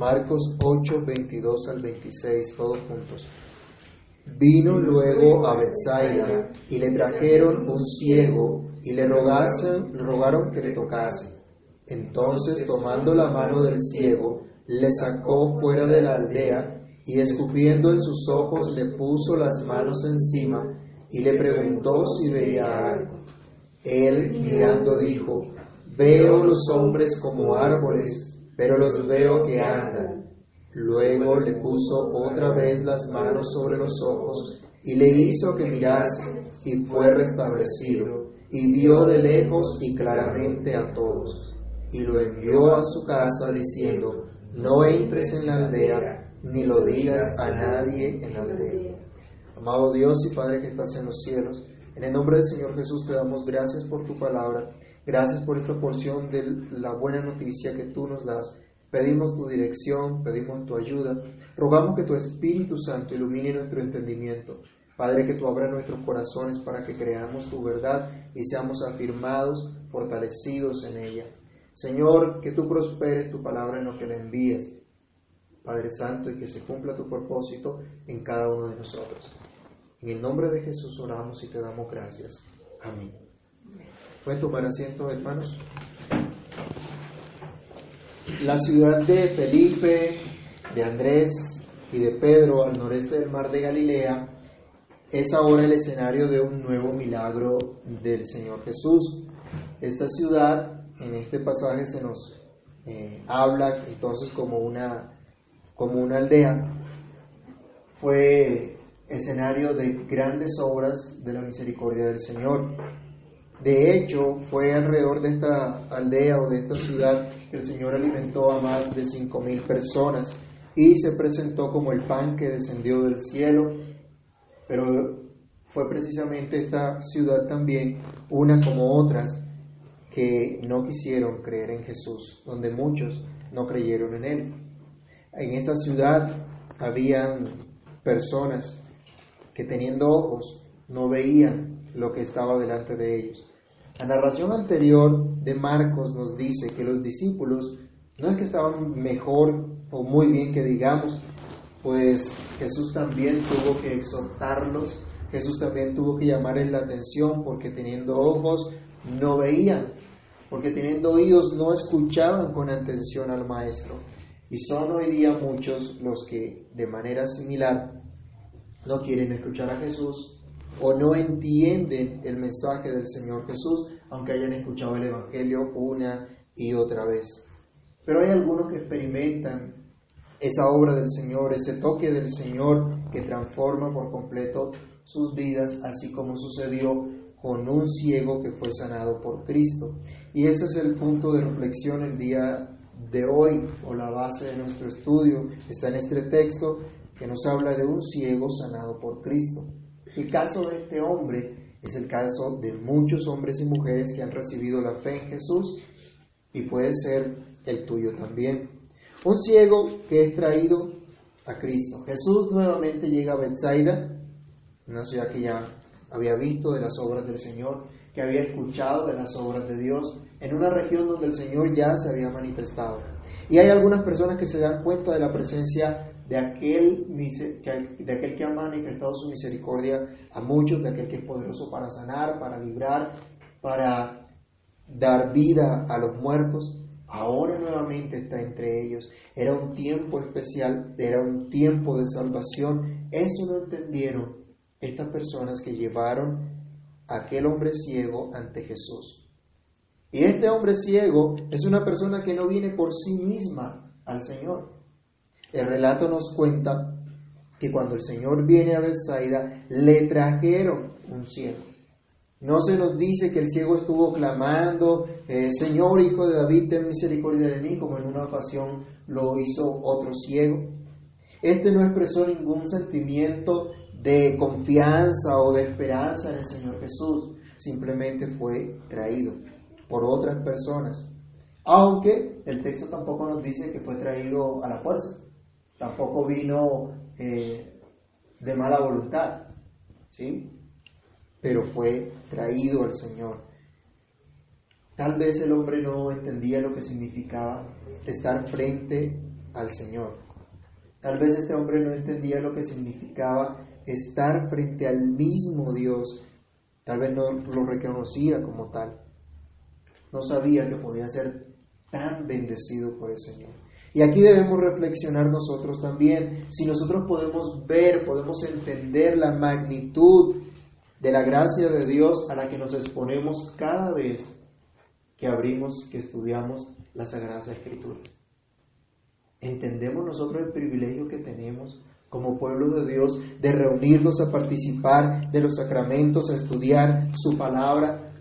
Marcos 8, 22 al 26, todos juntos. Vino luego a Bethsaida y le trajeron un ciego y le, rogasen, rogaron que le tocase. Entonces, tomando la mano del ciego, le sacó fuera de la aldea y escupiendo en sus ojos le puso las manos encima y le preguntó si veía algo. Él mirando dijo, veo los hombres como árboles, pero los veo que andan. Luego le puso otra vez las manos sobre los ojos y le hizo que mirase y fue restablecido y vio de lejos y claramente a todos. Y lo envió a su casa diciendo, no entres en la aldea ni lo digas a nadie en la aldea. Amado Dios y Padre que estás en los cielos, en el nombre del Señor Jesús te damos gracias por tu palabra, gracias por esta porción de la buena noticia que tú nos das. Pedimos tu dirección, pedimos tu ayuda, rogamos que tu Espíritu Santo ilumine nuestro entendimiento. Padre, que tú abras nuestros corazones para que creamos tu verdad y seamos afirmados, fortalecidos en ella. Señor, que tú prosperes tu palabra en lo que la envíes. Padre Santo, y que se cumpla tu propósito en cada uno de nosotros. En el nombre de Jesús oramos y te damos gracias. Amén. Pueden tomar asiento, hermanos. La ciudad de Felipe, de Andrés y de Pedro al noreste del mar de Galilea es ahora el escenario de un nuevo milagro del Señor Jesús. Esta ciudad, en este pasaje se nos eh, habla entonces como una, como una aldea, fue escenario de grandes obras de la misericordia del Señor. De hecho, fue alrededor de esta aldea o de esta ciudad que el Señor alimentó a más de cinco mil personas y se presentó como el pan que descendió del cielo. Pero fue precisamente esta ciudad también, una como otras, que no quisieron creer en Jesús, donde muchos no creyeron en Él. En esta ciudad habían personas que teniendo ojos no veían lo que estaba delante de ellos. La narración anterior de Marcos nos dice que los discípulos no es que estaban mejor o muy bien que digamos, pues Jesús también tuvo que exhortarlos, Jesús también tuvo que llamarles la atención porque teniendo ojos no veían, porque teniendo oídos no escuchaban con atención al Maestro. Y son hoy día muchos los que de manera similar no quieren escuchar a Jesús o no entienden el mensaje del Señor Jesús, aunque hayan escuchado el Evangelio una y otra vez. Pero hay algunos que experimentan esa obra del Señor, ese toque del Señor que transforma por completo sus vidas, así como sucedió con un ciego que fue sanado por Cristo. Y ese es el punto de reflexión el día de hoy, o la base de nuestro estudio, está en este texto que nos habla de un ciego sanado por Cristo. El caso de este hombre es el caso de muchos hombres y mujeres que han recibido la fe en Jesús y puede ser el tuyo también. Un ciego que es traído a Cristo. Jesús nuevamente llega a Bethsaida, una ciudad que ya había visto de las obras del Señor, que había escuchado de las obras de Dios, en una región donde el Señor ya se había manifestado. Y hay algunas personas que se dan cuenta de la presencia de aquel, que ha manifestado su misericordia a muchos, de aquel que es poderoso para sanar, para librar, para dar vida a los muertos, ahora nuevamente está entre ellos. Era un tiempo especial, era un tiempo de salvación. Eso no entendieron estas personas que llevaron a aquel hombre ciego ante Jesús. Y este hombre ciego es una persona que no viene por sí misma al Señor. El relato nos cuenta que cuando el Señor viene a Bethsaida, le trajeron un ciego. No se nos dice que el ciego estuvo clamando, eh, Señor, hijo de David, ten misericordia de mí, como en una ocasión lo hizo otro ciego. Este no expresó ningún sentimiento de confianza o de esperanza en el Señor Jesús, simplemente fue traído por otras personas. Aunque el texto tampoco nos dice que fue traído a la fuerza tampoco vino eh, de mala voluntad, ¿sí? Pero fue traído al Señor. Tal vez el hombre no entendía lo que significaba estar frente al Señor. Tal vez este hombre no entendía lo que significaba estar frente al mismo Dios. Tal vez no lo reconocía como tal. No sabía que podía ser tan bendecido por el Señor. Y aquí debemos reflexionar nosotros también. Si nosotros podemos ver, podemos entender la magnitud de la gracia de Dios a la que nos exponemos cada vez que abrimos, que estudiamos las Sagradas Escrituras. ¿Entendemos nosotros el privilegio que tenemos como pueblo de Dios de reunirnos a participar de los sacramentos, a estudiar su palabra,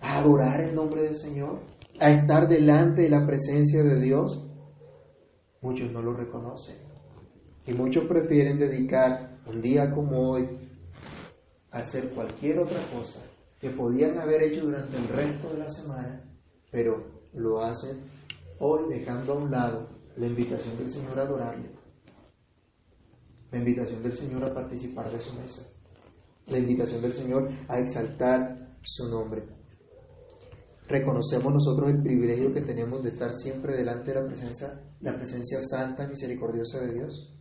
a adorar el nombre del Señor, a estar delante de la presencia de Dios? Muchos no lo reconocen. Y muchos prefieren dedicar un día como hoy a hacer cualquier otra cosa que podían haber hecho durante el resto de la semana, pero lo hacen hoy dejando a un lado la invitación del Señor a adorarle, la invitación del Señor a participar de su mesa, la invitación del Señor a exaltar su nombre. Reconocemos nosotros el privilegio que tenemos de estar siempre delante de la presencia, la presencia santa y misericordiosa de Dios.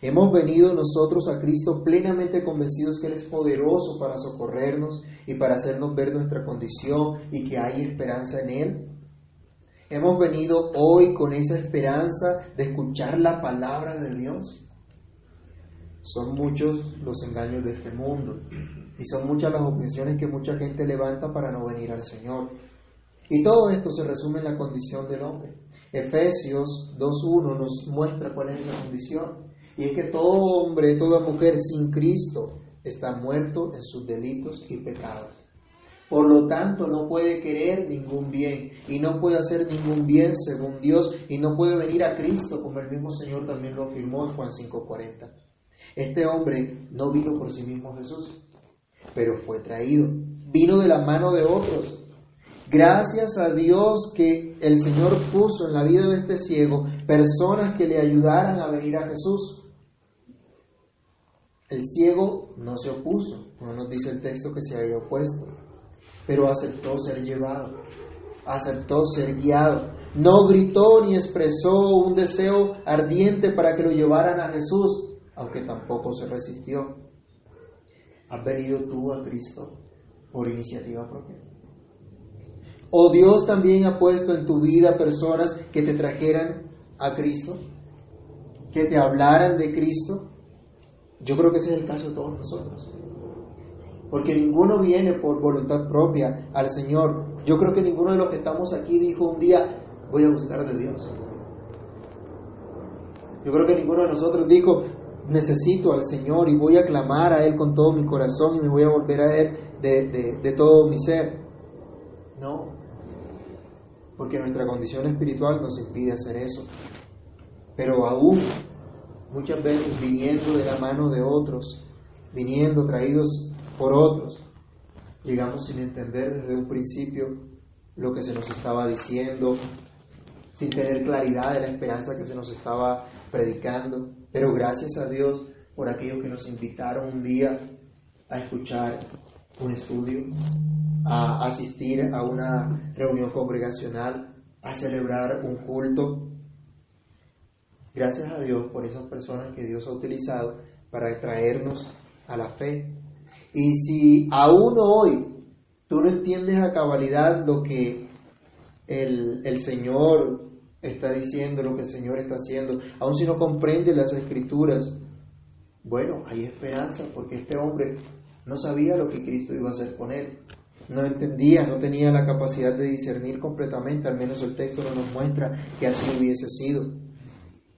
Hemos venido nosotros a Cristo plenamente convencidos que Él es poderoso para socorrernos y para hacernos ver nuestra condición y que hay esperanza en Él. Hemos venido hoy con esa esperanza de escuchar la palabra de Dios. Son muchos los engaños de este mundo y son muchas las objeciones que mucha gente levanta para no venir al Señor. Y todo esto se resume en la condición del hombre. Efesios 2.1 nos muestra cuál es esa condición. Y es que todo hombre, toda mujer sin Cristo está muerto en sus delitos y pecados. Por lo tanto, no puede querer ningún bien y no puede hacer ningún bien según Dios y no puede venir a Cristo como el mismo Señor también lo afirmó en Juan 5:40. Este hombre no vino por sí mismo Jesús, pero fue traído. Vino de la mano de otros. Gracias a Dios que el Señor puso en la vida de este ciego personas que le ayudaran a venir a Jesús. El ciego no se opuso, no nos dice el texto que se había opuesto, pero aceptó ser llevado, aceptó ser guiado. No gritó ni expresó un deseo ardiente para que lo llevaran a Jesús, aunque tampoco se resistió. ¿Has venido tú a Cristo por iniciativa propia? ¿O Dios también ha puesto en tu vida personas que te trajeran a Cristo? ¿Que te hablaran de Cristo? Yo creo que ese es el caso de todos nosotros. Porque ninguno viene por voluntad propia al Señor. Yo creo que ninguno de los que estamos aquí dijo un día, voy a buscar de Dios. Yo creo que ninguno de nosotros dijo, necesito al Señor y voy a clamar a Él con todo mi corazón y me voy a volver a Él de, de todo mi ser. No, porque nuestra condición espiritual nos impide hacer eso. Pero aún muchas veces viniendo de la mano de otros, viniendo traídos por otros, llegamos sin entender desde un principio lo que se nos estaba diciendo, sin tener claridad de la esperanza que se nos estaba predicando, pero gracias a Dios por aquellos que nos invitaron un día a escuchar un estudio, a asistir a una reunión congregacional, a celebrar un culto, Gracias a Dios por esas personas que Dios ha utilizado para traernos a la fe. Y si aún hoy tú no entiendes a cabalidad lo que el, el Señor está diciendo, lo que el Señor está haciendo, aun si no comprendes las escrituras, bueno, hay esperanza porque este hombre no sabía lo que Cristo iba a hacer con él. No entendía, no tenía la capacidad de discernir completamente, al menos el texto no nos muestra que así hubiese sido.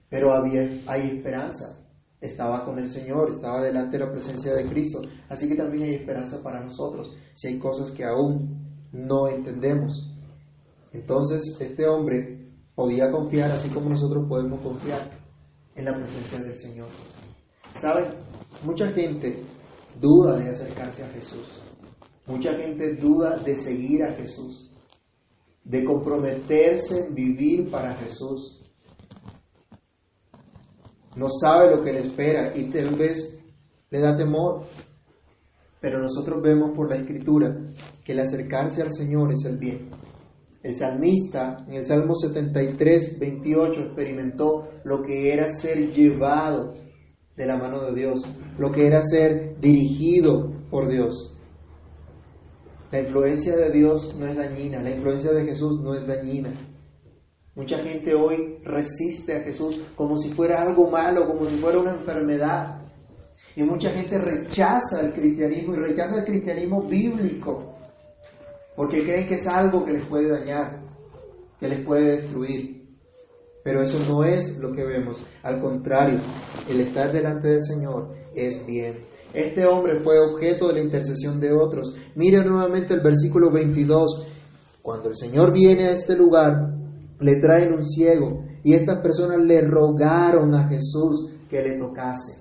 Pero había, hay esperanza. Estaba con el Señor, estaba delante de la presencia de Cristo. Así que también hay esperanza para nosotros si hay cosas que aún no entendemos. Entonces este hombre podía confiar así como nosotros podemos confiar en la presencia del Señor. ¿Saben? Mucha gente duda de acercarse a Jesús. Mucha gente duda de seguir a Jesús, de comprometerse en vivir para Jesús no sabe lo que le espera y tal vez le da temor. Pero nosotros vemos por la escritura que el acercarse al Señor es el bien. El salmista en el Salmo 73, 28 experimentó lo que era ser llevado de la mano de Dios, lo que era ser dirigido por Dios. La influencia de Dios no es dañina, la influencia de Jesús no es dañina. Mucha gente hoy resiste a Jesús como si fuera algo malo, como si fuera una enfermedad. Y mucha gente rechaza el cristianismo y rechaza el cristianismo bíblico porque creen que es algo que les puede dañar, que les puede destruir. Pero eso no es lo que vemos. Al contrario, el estar delante del Señor es bien. Este hombre fue objeto de la intercesión de otros. Mire nuevamente el versículo 22. Cuando el Señor viene a este lugar, le traen un ciego y estas personas le rogaron a Jesús que le tocase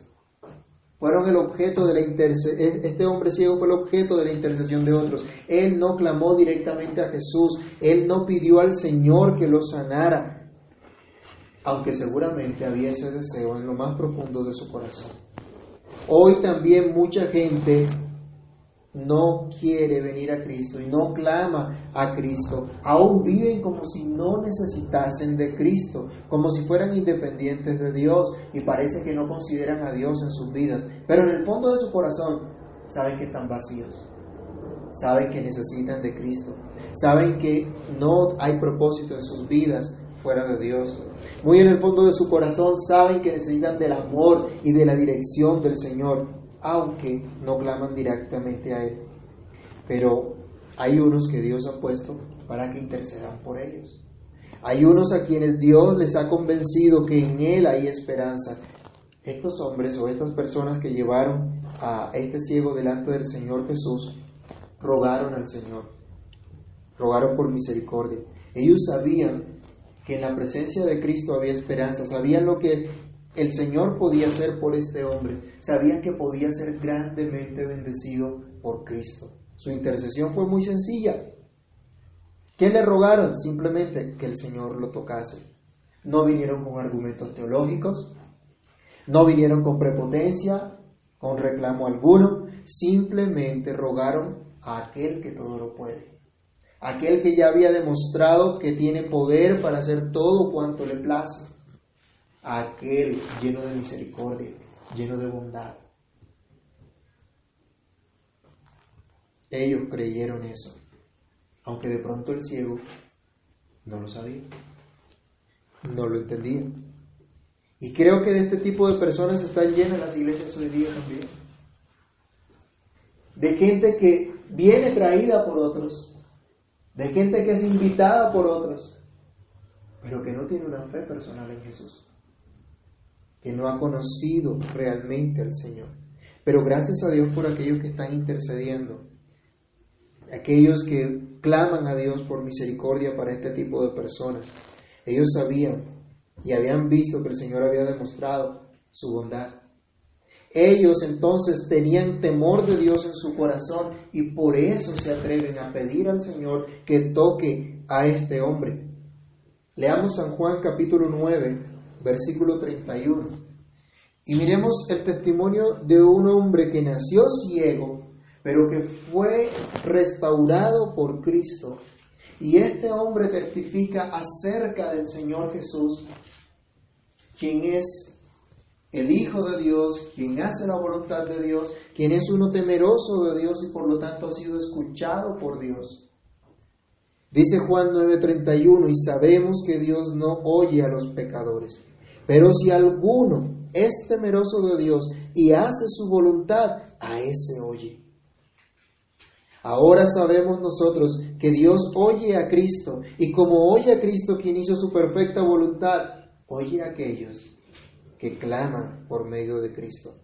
fueron el objeto de la intercesión, e-, este hombre ciego fue el objeto de la intercesión de otros. Él no clamó directamente a Jesús, él no pidió al Señor que lo sanara, aunque seguramente había ese deseo en lo más profundo de su corazón. Hoy también mucha gente no quiere venir a Cristo y no clama a Cristo, aún viven como si no necesitasen de Cristo, como si fueran independientes de Dios y parece que no consideran a Dios en sus vidas, pero en el fondo de su corazón saben que están vacíos, saben que necesitan de Cristo, saben que no hay propósito en sus vidas fuera de Dios. Muy en el fondo de su corazón saben que necesitan del amor y de la dirección del Señor aunque no claman directamente a Él. Pero hay unos que Dios ha puesto para que intercedan por ellos. Hay unos a quienes Dios les ha convencido que en Él hay esperanza. Estos hombres o estas personas que llevaron a este ciego delante del Señor Jesús, rogaron al Señor, rogaron por misericordia. Ellos sabían que en la presencia de Cristo había esperanza, sabían lo que el Señor podía hacer por este hombre. Sabían que podía ser grandemente bendecido por Cristo. Su intercesión fue muy sencilla. ¿Qué le rogaron? Simplemente que el Señor lo tocase. No vinieron con argumentos teológicos, no vinieron con prepotencia, con reclamo alguno, simplemente rogaron a aquel que todo lo puede, aquel que ya había demostrado que tiene poder para hacer todo cuanto le place aquel lleno de misericordia, lleno de bondad. Ellos creyeron eso, aunque de pronto el ciego no lo sabía, no lo entendía. Y creo que de este tipo de personas están llenas las iglesias hoy día también. De gente que viene traída por otros, de gente que es invitada por otros, pero que no tiene una fe personal en Jesús que no ha conocido realmente al Señor. Pero gracias a Dios por aquellos que están intercediendo, aquellos que claman a Dios por misericordia para este tipo de personas. Ellos sabían y habían visto que el Señor había demostrado su bondad. Ellos entonces tenían temor de Dios en su corazón y por eso se atreven a pedir al Señor que toque a este hombre. Leamos San Juan capítulo 9, versículo 31. Y miremos el testimonio de un hombre que nació ciego, pero que fue restaurado por Cristo. Y este hombre testifica acerca del Señor Jesús, quien es el Hijo de Dios, quien hace la voluntad de Dios, quien es uno temeroso de Dios y por lo tanto ha sido escuchado por Dios. Dice Juan 9:31, y sabemos que Dios no oye a los pecadores, pero si alguno es temeroso de Dios y hace su voluntad, a ese oye. Ahora sabemos nosotros que Dios oye a Cristo y como oye a Cristo quien hizo su perfecta voluntad, oye a aquellos que claman por medio de Cristo.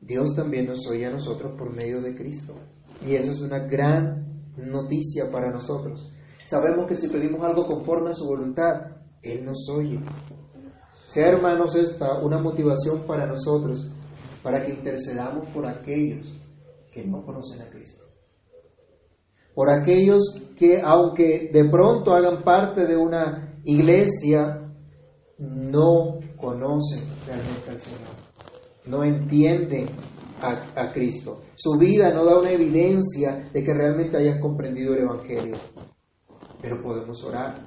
Dios también nos oye a nosotros por medio de Cristo. Y esa es una gran noticia para nosotros. Sabemos que si pedimos algo conforme a su voluntad, Él nos oye. Sea, hermanos, esta una motivación para nosotros, para que intercedamos por aquellos que no conocen a Cristo. Por aquellos que, aunque de pronto hagan parte de una iglesia, no conocen realmente al Señor, no entienden a, Cristo. Su vida no da una evidencia de que realmente hayan comprendido el Evangelio. pero podemos orar,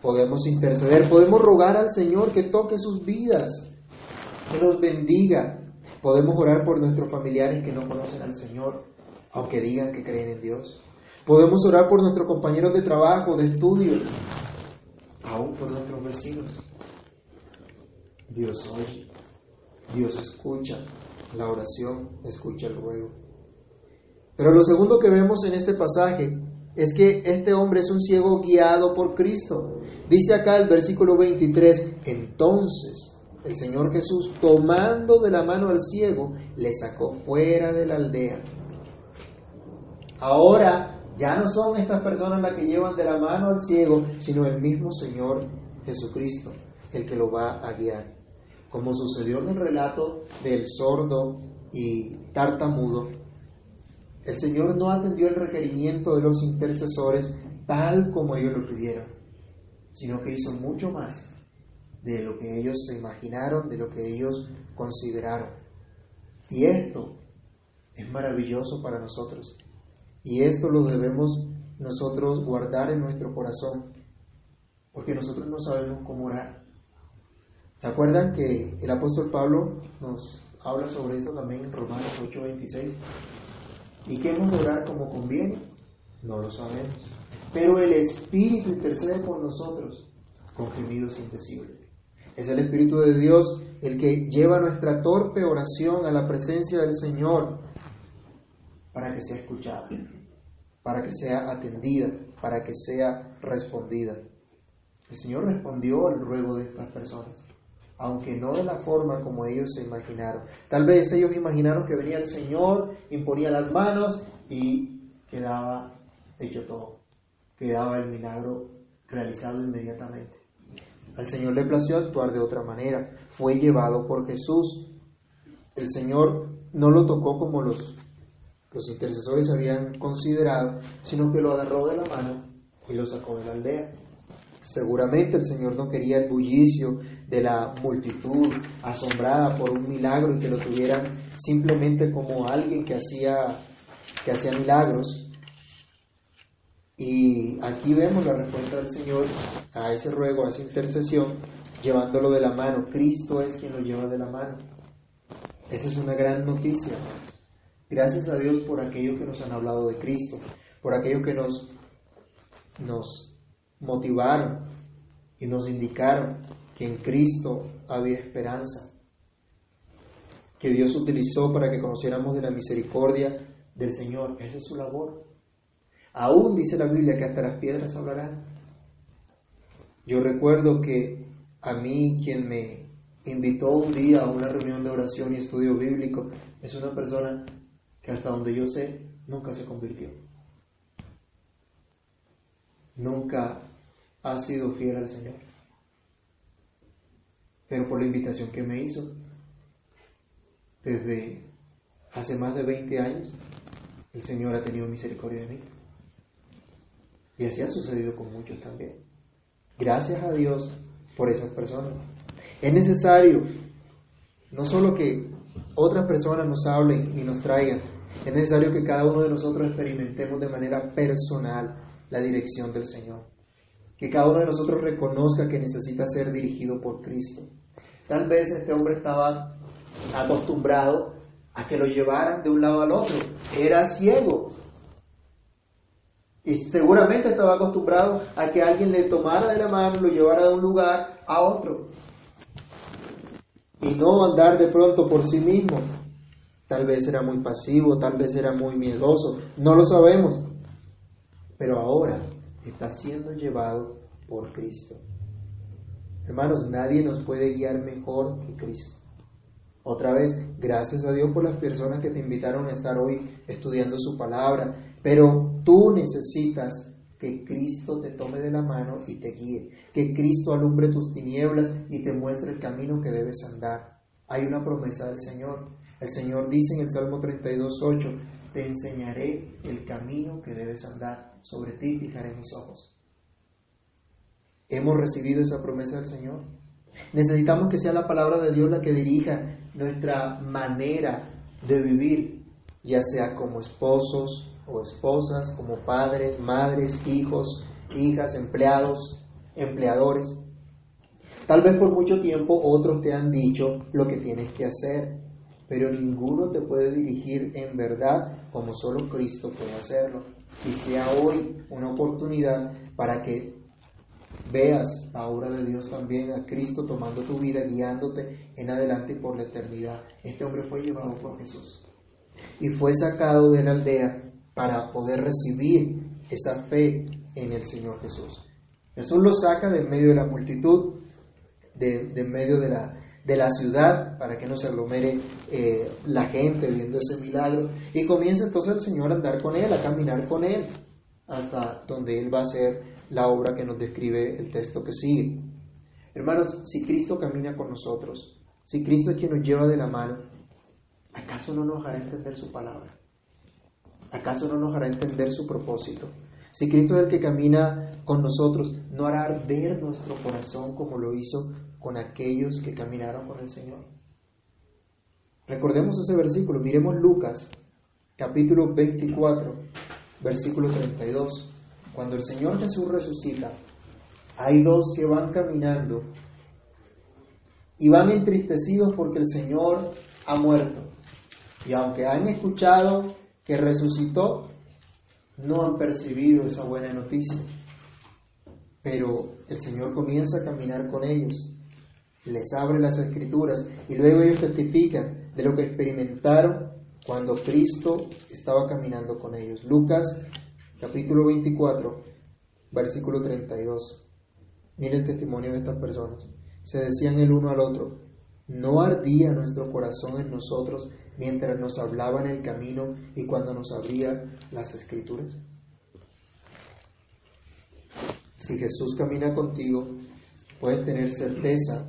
podemos interceder, podemos rogar al Señor que toque sus vidas, que los bendiga. Podemos orar por nuestros familiares que no conocen al Señor, aunque digan que creen en Dios. Podemos orar por nuestros compañeros de trabajo, de estudio, aún por nuestros vecinos. Dios oye, Dios escucha la oración, escucha el ruego. Pero lo segundo que vemos en este pasaje es que este hombre es un ciego guiado por Cristo. Dice acá el versículo 23, entonces el Señor Jesús, tomando de la mano al ciego, le sacó fuera de la aldea. Ahora ya no son estas personas las que llevan de la mano al ciego, sino el mismo Señor Jesucristo, el que lo va a guiar. Como sucedió en el relato del sordo y tartamudo, el Señor no atendió el requerimiento de los intercesores tal como ellos lo pidieron, sino que hizo mucho más de lo que ellos se imaginaron, de lo que ellos consideraron. Y esto es maravilloso para nosotros. Y esto lo debemos nosotros guardar en nuestro corazón, porque nosotros no sabemos cómo orar. ¿Se acuerdan que el apóstol Pablo nos habla sobre eso también en Romanos 8:26? ¿Y qué hemos de orar como conviene? No lo sabemos. Pero el Espíritu intercede por nosotros con gemidos indecibles. Es el Espíritu de Dios el que lleva nuestra torpe oración a la presencia del Señor para que sea escuchada, para que sea atendida, para que sea respondida. El Señor respondió al ruego de estas personas, aunque no de la forma como ellos se imaginaron. Tal vez ellos imaginaron que venía el Señor, imponía las manos y quedaba hecho todo, quedaba el milagro realizado inmediatamente. Al Señor le plació actuar de otra manera. Fue llevado por Jesús. El Señor no lo tocó como los los intercesores habían considerado, sino que lo agarró de la mano y lo sacó de la aldea. Seguramente el Señor no quería el bullicio de la multitud asombrada por un milagro y que lo tuvieran simplemente como alguien que hacía, que hacía milagros. Y aquí vemos la respuesta del Señor a ese ruego, a esa intercesión, llevándolo de la mano. Cristo es quien lo lleva de la mano. Esa es una gran noticia. Gracias a Dios por aquello que nos han hablado de Cristo, por aquello que nos, nos motivaron y nos indicaron que en Cristo había esperanza, que Dios utilizó para que conociéramos de la misericordia del Señor. Esa es su labor. Aún dice la Biblia que hasta las piedras hablarán. Yo recuerdo que a mí quien me invitó un día a una reunión de oración y estudio bíblico es una persona que hasta donde yo sé nunca se convirtió. Nunca ha sido fiel al Señor. Pero por la invitación que me hizo, desde hace más de 20 años, el Señor ha tenido misericordia de mí. Y así ha sucedido con muchos también. Gracias a Dios por esas personas. Es necesario no solo que otras personas nos hablen y nos traigan, es necesario que cada uno de nosotros experimentemos de manera personal la dirección del Señor. Que cada uno de nosotros reconozca que necesita ser dirigido por Cristo. Tal vez este hombre estaba acostumbrado a que lo llevaran de un lado al otro. Era ciego. Y seguramente estaba acostumbrado a que alguien le tomara de la mano lo llevara de un lugar a otro. Y no andar de pronto por sí mismo, Tal vez era muy pasivo, tal vez era muy miedoso, no lo sabemos. Pero ahora está siendo llevado por Cristo. Hermanos, nadie nos puede guiar mejor que Cristo. Otra vez, gracias a Dios por las personas que te invitaron a estar hoy estudiando su palabra, pero tú necesitas que Cristo te tome de la mano y te guíe, que Cristo alumbre tus tinieblas y te muestre el camino que debes andar. Hay una promesa del Señor. El Señor dice en el Salmo 32.8, te enseñaré el camino que debes andar, sobre ti fijaré mis ojos. ¿Hemos recibido esa promesa del Señor? Necesitamos que sea la palabra de Dios la que dirija nuestra manera de vivir, ya sea como esposos o esposas, como padres, madres, hijos, hijas, empleados, empleadores. Tal vez por mucho tiempo otros te han dicho lo que tienes que hacer, pero ninguno te puede dirigir en verdad como solo Cristo puede hacerlo. Y sea hoy una oportunidad para que veas la obra de Dios también, a Cristo tomando tu vida, guiándote en adelante por la eternidad. Este hombre fue llevado por Jesús y fue sacado de la aldea para poder recibir esa fe en el Señor Jesús. Jesús lo saca de medio de la multitud, de, medio de la, de la ciudad, para que no se aglomere eh, la gente viendo ese milagro, y comienza entonces el Señor a andar con él, a caminar con él, hasta donde él va a hacer la obra que nos describe el texto que sigue. Hermanos, si Cristo camina con nosotros, si Cristo es quien nos lleva de la mano, ¿acaso no nos hará entender su palabra? ¿Acaso no nos hará entender su propósito? Si Cristo es el que camina con nosotros, ¿no hará arder nuestro corazón como lo hizo con aquellos que caminaron con el Señor? Recordemos ese versículo, miremos Lucas, capítulo 24, versículo 32. Cuando el Señor Jesús resucita, hay dos que van caminando y van entristecidos porque el Señor ha muerto. Y aunque han escuchado que resucitó, no han percibido esa buena noticia. Pero el Señor comienza a caminar con ellos, les abre las escrituras y luego ellos testifican de lo que experimentaron cuando Cristo estaba caminando con ellos. Lucas capítulo 24, versículo 32. Mire el testimonio de estas personas. Se decían el uno al otro, ¿no ardía nuestro corazón en nosotros mientras nos hablaba en el camino y cuando nos abría las escrituras? Si Jesús camina contigo, puedes tener certeza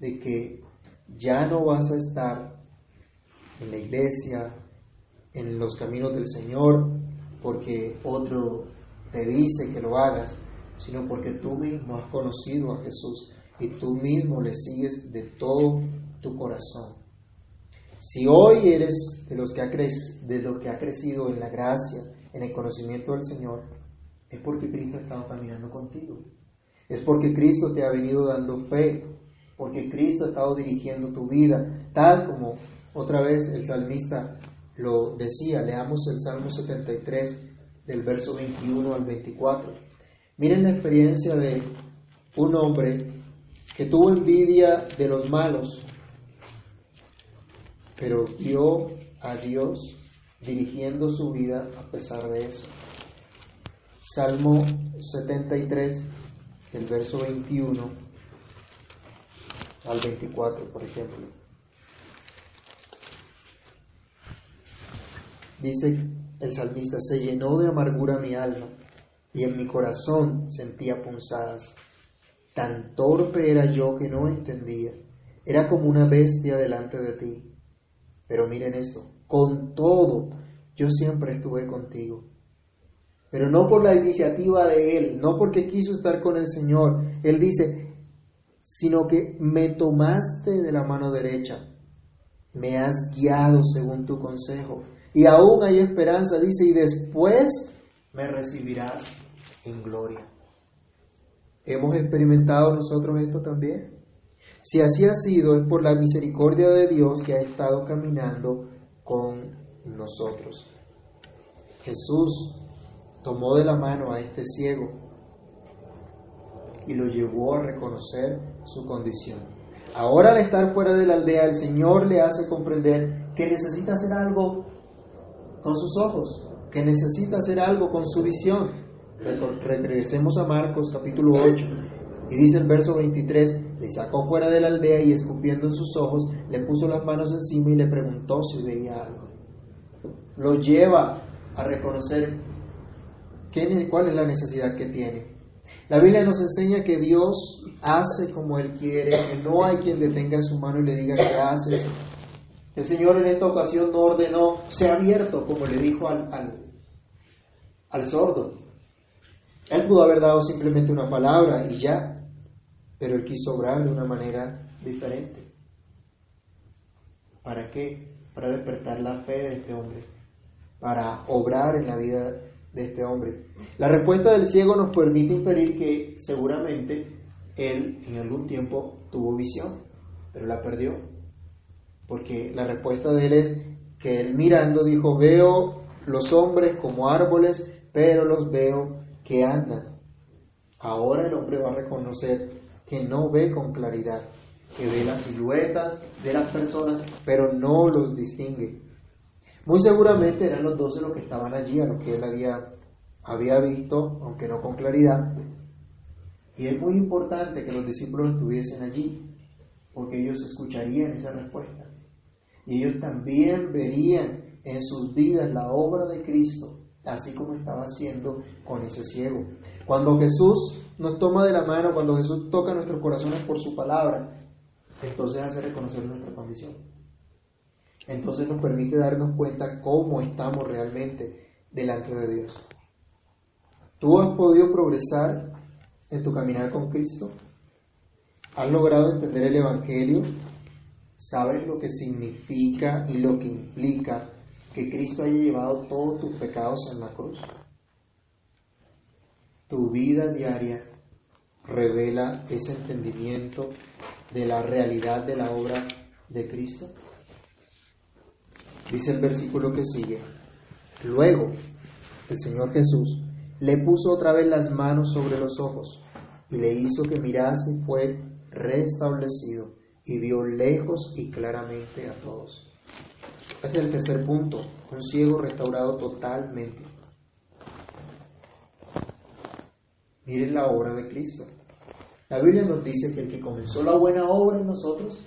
de que ya no vas a estar en la iglesia, en los caminos del Señor, porque otro te dice que lo hagas, sino porque tú mismo has conocido a Jesús y tú mismo le sigues de todo tu corazón. Si hoy eres de los que ha, de lo que ha crecido en la gracia, en el conocimiento del Señor, es porque Cristo ha estado caminando contigo. Es porque Cristo te ha venido dando fe, porque Cristo ha estado dirigiendo tu vida, tal como otra vez el salmista lo decía. Leamos el Salmo 73 del verso 21 al 24. Miren la experiencia de un hombre que tuvo envidia de los malos pero vio a Dios dirigiendo su vida a pesar de eso. Salmo 73, del verso 21 al 24, por ejemplo. Dice el salmista, se llenó de amargura mi alma y en mi corazón sentía punzadas. Tan torpe era yo que no entendía. Era como una bestia delante de ti pero miren esto, con todo, yo siempre estuve contigo. Pero no por la iniciativa de Él, no porque quiso estar con el Señor. Él dice, sino que me tomaste de la mano derecha, me has guiado según tu consejo. Y aún hay esperanza, dice, y después me recibirás en gloria. ¿Hemos experimentado nosotros esto también? Si así ha sido, es por la misericordia de Dios que ha estado caminando con nosotros. Jesús tomó de la mano a este ciego y lo llevó a reconocer su condición. Ahora al estar fuera de la aldea, el Señor le hace comprender que necesita hacer algo con sus ojos, que necesita hacer algo con su visión. Regresemos a Marcos capítulo 8 y dice el verso 23, le sacó fuera de la aldea y escupiendo en sus ojos, le puso las manos encima y le preguntó si veía algo. Lo lleva a reconocer cuál es la necesidad que tiene. La Biblia nos enseña que Dios hace como Él quiere, que no hay quien detenga su mano y le diga haces. El Señor en esta ocasión no ordenó, sea abierto, como le dijo al, al, al sordo. Él pudo haber dado simplemente una palabra y ya, pero él quiso obrar de una manera diferente. ¿Para qué? Para despertar la fe de este hombre, para obrar en la vida de este hombre. La respuesta del ciego nos permite inferir que seguramente él en algún tiempo tuvo visión, pero la perdió. Porque la respuesta de él es que él mirando dijo, veo los hombres como árboles, pero los veo que andan. Ahora el hombre va a reconocer que no ve con claridad, que ve las siluetas de las personas, pero no los distingue. Muy seguramente eran los doce los que estaban allí, a los que él había, había visto, aunque no con claridad. Y es muy importante que los discípulos estuviesen allí, porque ellos escucharían esa respuesta. Y ellos también verían en sus vidas la obra de Cristo, así como estaba haciendo con ese ciego. Cuando Jesús nos toma de la mano, cuando Jesús toca nuestros corazones por su palabra, entonces hace reconocer nuestra condición. Entonces nos permite darnos cuenta cómo estamos realmente delante de Dios. ¿Tú has podido progresar en tu caminar con Cristo? ¿Has logrado entender el Evangelio? ¿Sabes lo que significa y lo que implica que Cristo haya llevado todos tus pecados en la cruz? Tu vida diaria revela ese entendimiento de la realidad de la obra de Cristo. Dice el versículo que sigue. Luego, el Señor Jesús le puso otra vez las manos sobre los ojos y le hizo que mirase y fue restablecido y vio lejos y claramente a todos. Este es el tercer punto, un ciego restaurado totalmente. Miren la obra de Cristo. La Biblia nos dice que el que comenzó la buena obra en nosotros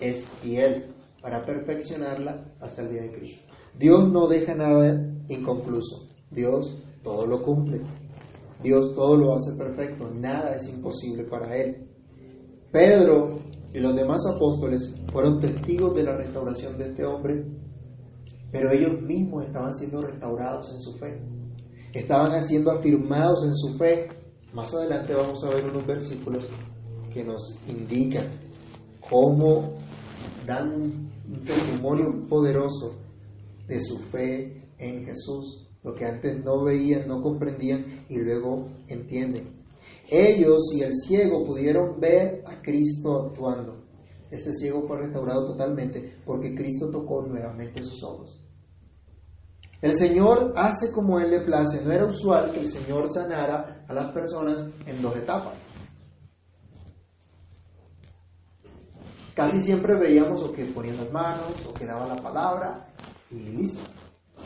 es fiel para perfeccionarla hasta el día de Cristo. Dios no deja nada inconcluso. Dios todo lo cumple. Dios todo lo hace perfecto. Nada es imposible para Él. Pedro y los demás apóstoles fueron testigos de la restauración de este hombre, pero ellos mismos estaban siendo restaurados en su fe. Estaban siendo afirmados en su fe más adelante vamos a ver unos versículos que nos indican cómo dan un testimonio poderoso de su fe en Jesús, lo que antes no veían, no comprendían y luego entienden. Ellos y el ciego pudieron ver Cristo actuando. Este ciego fue restaurado totalmente porque Cristo tocó nuevamente sus ojos. El Señor hace como Él le place. No era usual que el Señor sanara a las personas en dos etapas. Casi siempre veíamos o que ponían las manos o que daba la palabra y listo.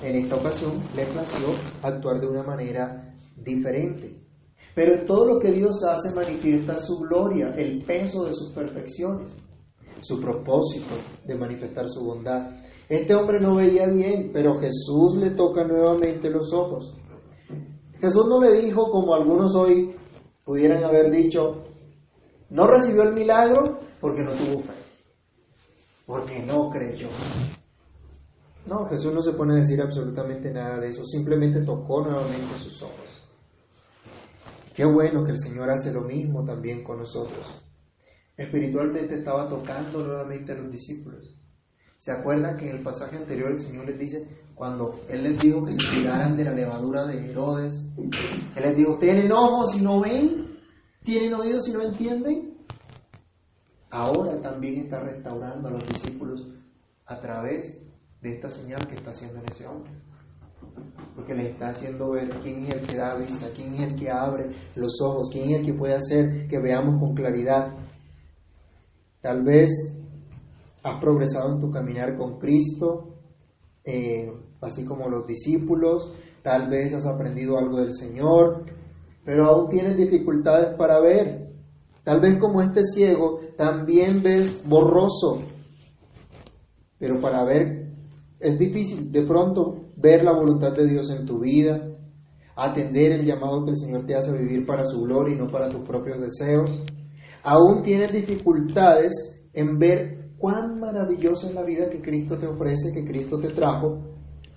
En esta ocasión le plació actuar de una manera diferente. Pero en todo lo que Dios hace manifiesta su gloria, el peso de sus perfecciones, su propósito de manifestar su bondad. Este hombre no veía bien, pero Jesús le toca nuevamente los ojos. Jesús no le dijo, como algunos hoy pudieran haber dicho, no recibió el milagro porque no tuvo fe, porque no creyó. No, Jesús no se pone a decir absolutamente nada de eso, simplemente tocó nuevamente sus ojos. Qué bueno que el Señor hace lo mismo también con nosotros. Espiritualmente estaba tocando nuevamente a los discípulos. ¿Se acuerdan que en el pasaje anterior el Señor les dice, cuando Él les dijo que se tiraran de la levadura de Herodes, Él les dijo, ¿tienen ojos y no ven? ¿Tienen oídos y no entienden? Ahora también está restaurando a los discípulos a través de esta señal que está haciendo en ese hombre. Porque les está haciendo ver quién es el que da vista, quién es el que abre los ojos, quién es el que puede hacer que veamos con claridad. Tal vez has progresado en tu caminar con Cristo, eh, así como los discípulos, tal vez has aprendido algo del Señor, pero aún tienes dificultades para ver. Tal vez como este ciego, también ves borroso, pero para ver es difícil de pronto ver la voluntad de Dios en tu vida, atender el llamado que el Señor te hace vivir para su gloria y no para tus propios deseos. Aún tienes dificultades en ver cuán maravillosa es la vida que Cristo te ofrece, que Cristo te trajo,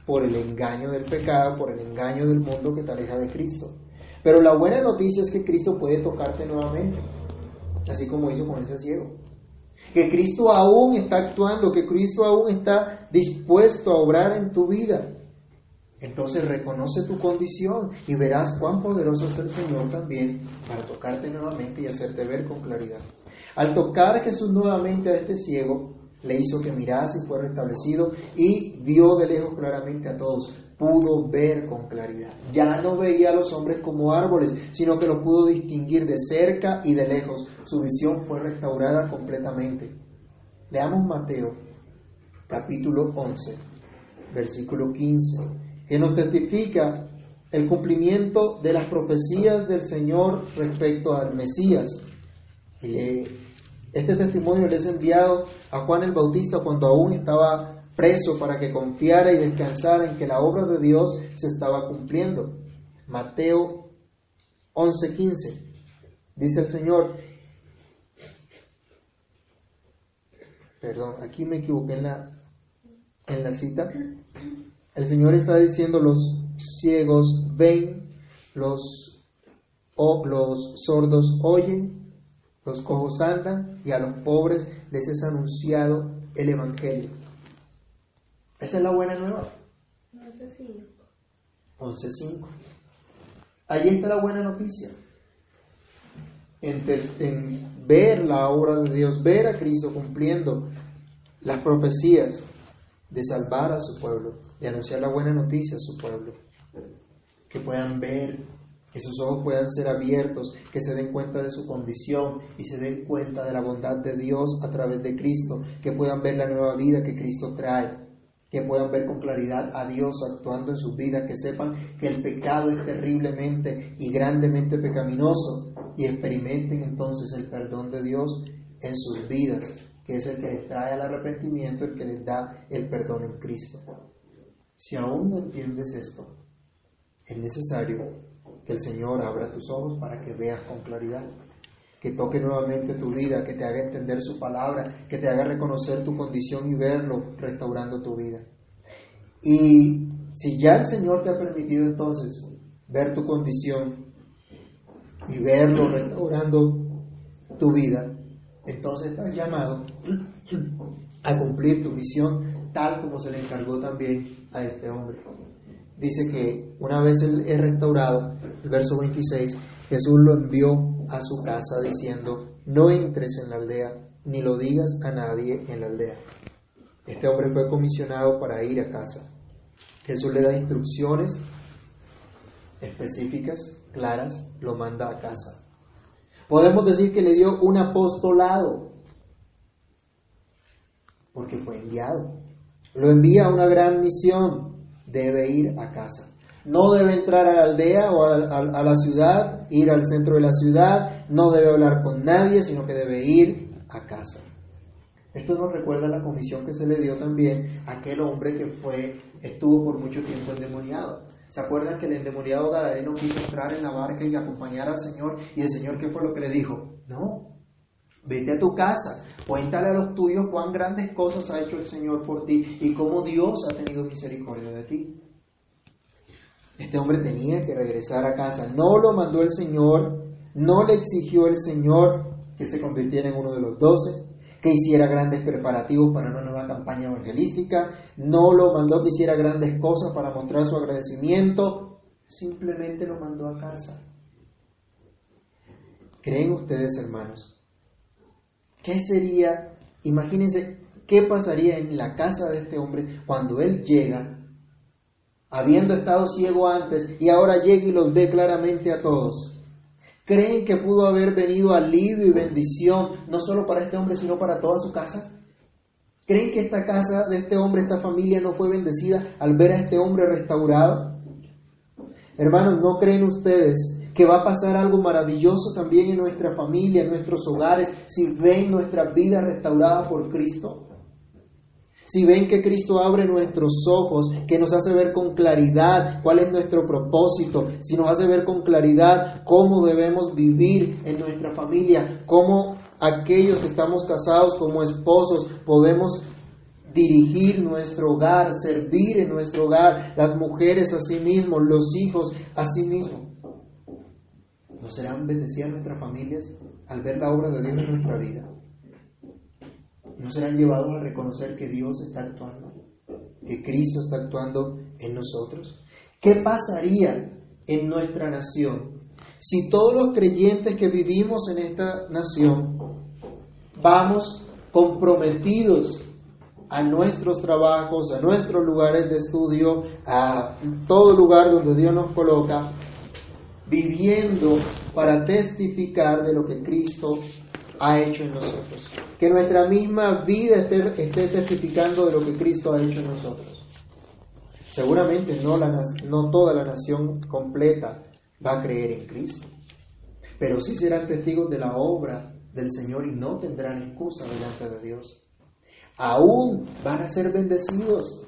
por el engaño del pecado, por el engaño del mundo que te aleja de Cristo. Pero la buena noticia es que Cristo puede tocarte nuevamente, así como hizo con ese ciego. Que Cristo aún está actuando, que Cristo aún está dispuesto a obrar en tu vida. Entonces reconoce tu condición y verás cuán poderoso es el Señor también para tocarte nuevamente y hacerte ver con claridad. Al tocar Jesús nuevamente a este ciego, le hizo que mirase y fue restablecido y vio de lejos claramente a todos. Pudo ver con claridad. Ya no veía a los hombres como árboles, sino que los pudo distinguir de cerca y de lejos. Su visión fue restaurada completamente. Leamos Mateo capítulo 11, versículo 15 que nos testifica el cumplimiento de las profecías del Señor respecto al Mesías. este testimonio le es enviado a Juan el Bautista cuando aún estaba preso para que confiara y descansara en que la obra de Dios se estaba cumpliendo. Mateo 11:15. Dice el Señor, perdón, aquí me equivoqué en la, en la cita. El Señor está diciendo los ciegos ven, los, los sordos oyen, los cojos andan y a los pobres les es anunciado el Evangelio. Esa es la buena nueva. 11.5. 11.5. Ahí está la buena noticia. En, en ver la obra de Dios, ver a Cristo cumpliendo las profecías de salvar a su pueblo, de anunciar la buena noticia a su pueblo. Que puedan ver, que sus ojos puedan ser abiertos, que se den cuenta de su condición y se den cuenta de la bondad de Dios a través de Cristo, que puedan ver la nueva vida que Cristo trae, que puedan ver con claridad a Dios actuando en sus vidas, que sepan que el pecado es terriblemente y grandemente pecaminoso. Y experimenten entonces el perdón de Dios en sus vidas que es el que les trae al arrepentimiento, el que les da el perdón en Cristo. Si aún no entiendes esto, es necesario que el Señor abra tus ojos para que veas con claridad, que toque nuevamente tu vida, que te haga entender su palabra, que te haga reconocer tu condición y verlo restaurando tu vida. Y si ya el Señor te ha permitido entonces ver tu condición y verlo restaurando tu vida, entonces estás llamado a cumplir tu misión tal como se le encargó también a este hombre. Dice que una vez él es restaurado, el verso 26, Jesús lo envió a su casa diciendo, no entres en la aldea, ni lo digas a nadie en la aldea. Este hombre fue comisionado para ir a casa. Jesús le da instrucciones específicas, claras, lo manda a casa. Podemos decir que le dio un apostolado, porque fue enviado. Lo envía a una gran misión, debe ir a casa. No debe entrar a la aldea o a, la ciudad, ir al centro de la ciudad, no debe hablar con nadie, sino que debe ir a casa. Esto nos recuerda la comisión que se le dio también a aquel hombre que fue, estuvo por mucho tiempo endemoniado. ¿Se acuerdan que el endemoniado Gadareno quiso entrar en la barca y acompañar al Señor? Y el Señor, ¿qué fue lo que le dijo? No, vete a tu casa, cuéntale a los tuyos cuán grandes cosas ha hecho el Señor por ti y cómo Dios ha tenido misericordia de ti. Este hombre tenía que regresar a casa. No lo mandó el Señor, no le exigió el Señor que se convirtiera en uno de los doce que hiciera grandes preparativos para una nueva campaña evangelística, no lo mandó que hiciera grandes cosas para mostrar su agradecimiento, simplemente lo mandó a casa. ¿Creen ustedes, hermanos? ¿Qué sería, imagínense, qué pasaría en la casa de este hombre cuando él llega, habiendo estado ciego antes, y ahora llega y los ve claramente a todos? ¿Creen que pudo haber venido alivio y bendición no solo para este hombre, sino para toda su casa? ¿Creen que esta casa de este hombre, esta familia no fue bendecida al ver a este hombre restaurado? Hermanos, ¿no creen ustedes que va a pasar algo maravilloso también en nuestra familia, en nuestros hogares, si ven nuestra vida restaurada por Cristo? Si ven que Cristo abre nuestros ojos, que nos hace ver con claridad cuál es nuestro propósito, si nos hace ver con claridad cómo debemos vivir en nuestra familia, cómo aquellos que estamos casados como esposos podemos dirigir nuestro hogar, servir en nuestro hogar, las mujeres a sí mismos, los hijos a sí mismos. ¿No serán bendecidas nuestras familias al ver la obra de Dios en nuestra vida? No serán llevados a reconocer que Dios está actuando, que Cristo está actuando en nosotros. ¿Qué pasaría en nuestra nación si todos los creyentes que vivimos en esta nación vamos comprometidos a nuestros trabajos, a nuestros lugares de estudio, a todo lugar donde Dios nos coloca, viviendo para testificar de lo que Cristo ha hecho en nosotros. Que nuestra misma vida esté, testificando de lo que Cristo ha hecho en nosotros. Seguramente no, no toda la nación completa va a creer en Cristo, pero sí serán testigos de la obra del Señor y no tendrán excusa delante de Dios. Aún van a ser bendecidos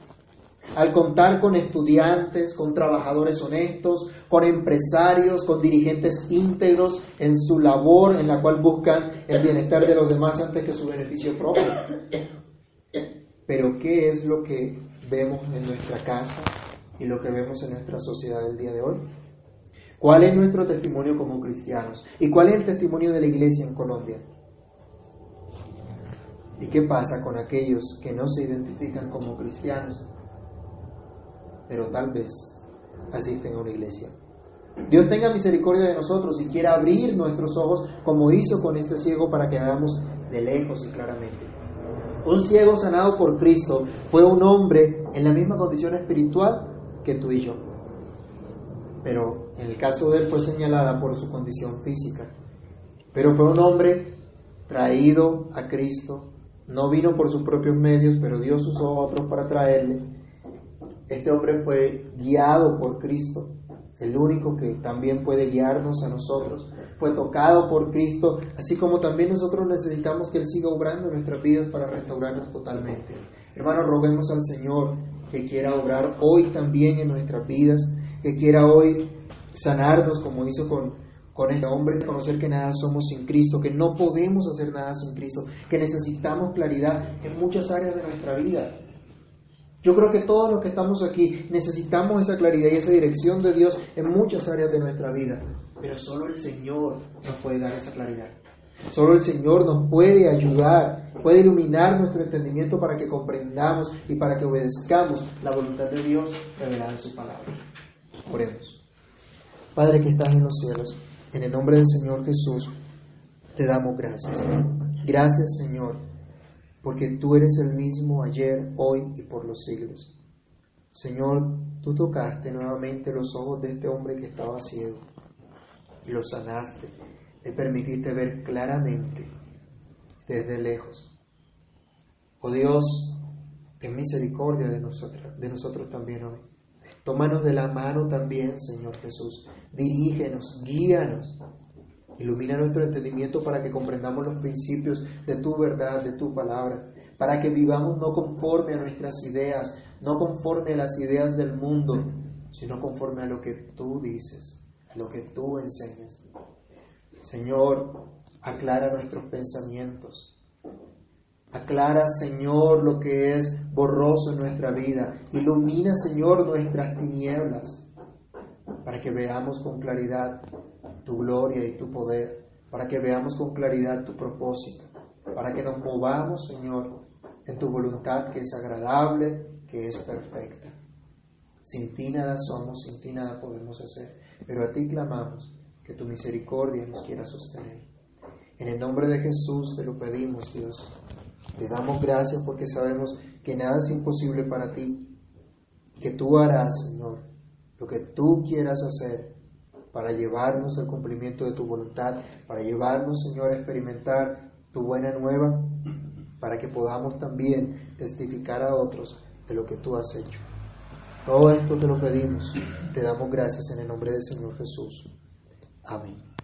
al contar con estudiantes, con trabajadores honestos, con empresarios, con dirigentes íntegros en su labor en la cual buscan el bienestar de los demás antes que su beneficio propio. Pero ¿qué es lo que vemos en nuestra casa y lo que vemos en nuestra sociedad el día de hoy. ¿Cuál es nuestro testimonio como cristianos? ¿Y cuál es el testimonio de la iglesia en Colombia? ¿Y qué pasa con aquellos que no se identifican como cristianos, pero tal vez asisten a una iglesia? Dios tenga misericordia de nosotros y quiera abrir nuestros ojos como hizo con este ciego para que hagamos de lejos y claramente. Un ciego sanado por Cristo fue un hombre en la misma condición espiritual que tú y yo. Pero en el caso de él fue señalada por su condición física. Pero fue un hombre traído a Cristo. No vino por sus propios medios, pero Dios usó a otros para traerle. Este hombre fue guiado por Cristo, el único que también puede guiarnos a nosotros fue tocado por Cristo, así como también nosotros necesitamos que Él siga obrando en nuestras vidas para restaurarnos totalmente. Hermanos, roguemos al Señor que quiera obrar hoy también en nuestras vidas, que quiera hoy sanarnos como hizo con, con este hombre, conocer que nada somos sin Cristo, que no podemos hacer nada sin Cristo, que necesitamos claridad en muchas áreas de nuestra vida. Yo creo que todos los que estamos aquí necesitamos esa claridad y esa dirección de Dios en muchas áreas de nuestra vida. Pero solo el Señor nos puede dar esa claridad. Solo el Señor nos puede ayudar, puede iluminar nuestro entendimiento para que comprendamos y para que obedezcamos la voluntad de Dios revelada en su palabra. Oremos. Padre que estás en los cielos, en el nombre del Señor Jesús, te damos gracias. Gracias Señor porque tú eres el mismo ayer, hoy y por los siglos. Señor, tú tocaste nuevamente los ojos de este hombre que estaba ciego y lo sanaste, le permitiste ver claramente desde lejos. Oh Dios, ten misericordia de nosotros, de nosotros también hoy. Tómanos de la mano también, Señor Jesús. Dirígenos, guíanos Ilumina nuestro entendimiento para que comprendamos los principios de tu verdad, de tu palabra, para que vivamos no conforme a nuestras ideas, no conforme a las ideas del mundo, sino conforme a lo que tú dices, a lo que tú enseñas. Señor, aclara nuestros pensamientos. Aclara, Señor, lo que es borroso en nuestra vida. Ilumina, Señor, nuestras tinieblas, para que veamos con claridad tu gloria y tu poder, para que veamos con claridad tu propósito, para que nos movamos, Señor, en tu voluntad que es agradable, que es perfecta. Sin ti nada somos, sin ti nada podemos hacer, pero a ti clamamos que tu misericordia nos quiera sostener. En el nombre de Jesús te lo pedimos, Dios. Te damos gracias porque sabemos que nada es imposible para ti, que tú harás, Señor, lo que tú quieras hacer para llevarnos al cumplimiento de tu voluntad, para llevarnos, Señor, a experimentar tu buena nueva, para que podamos también testificar a otros de lo que tú has hecho. Todo esto te lo pedimos, te damos gracias en el nombre del Señor Jesús. Amén.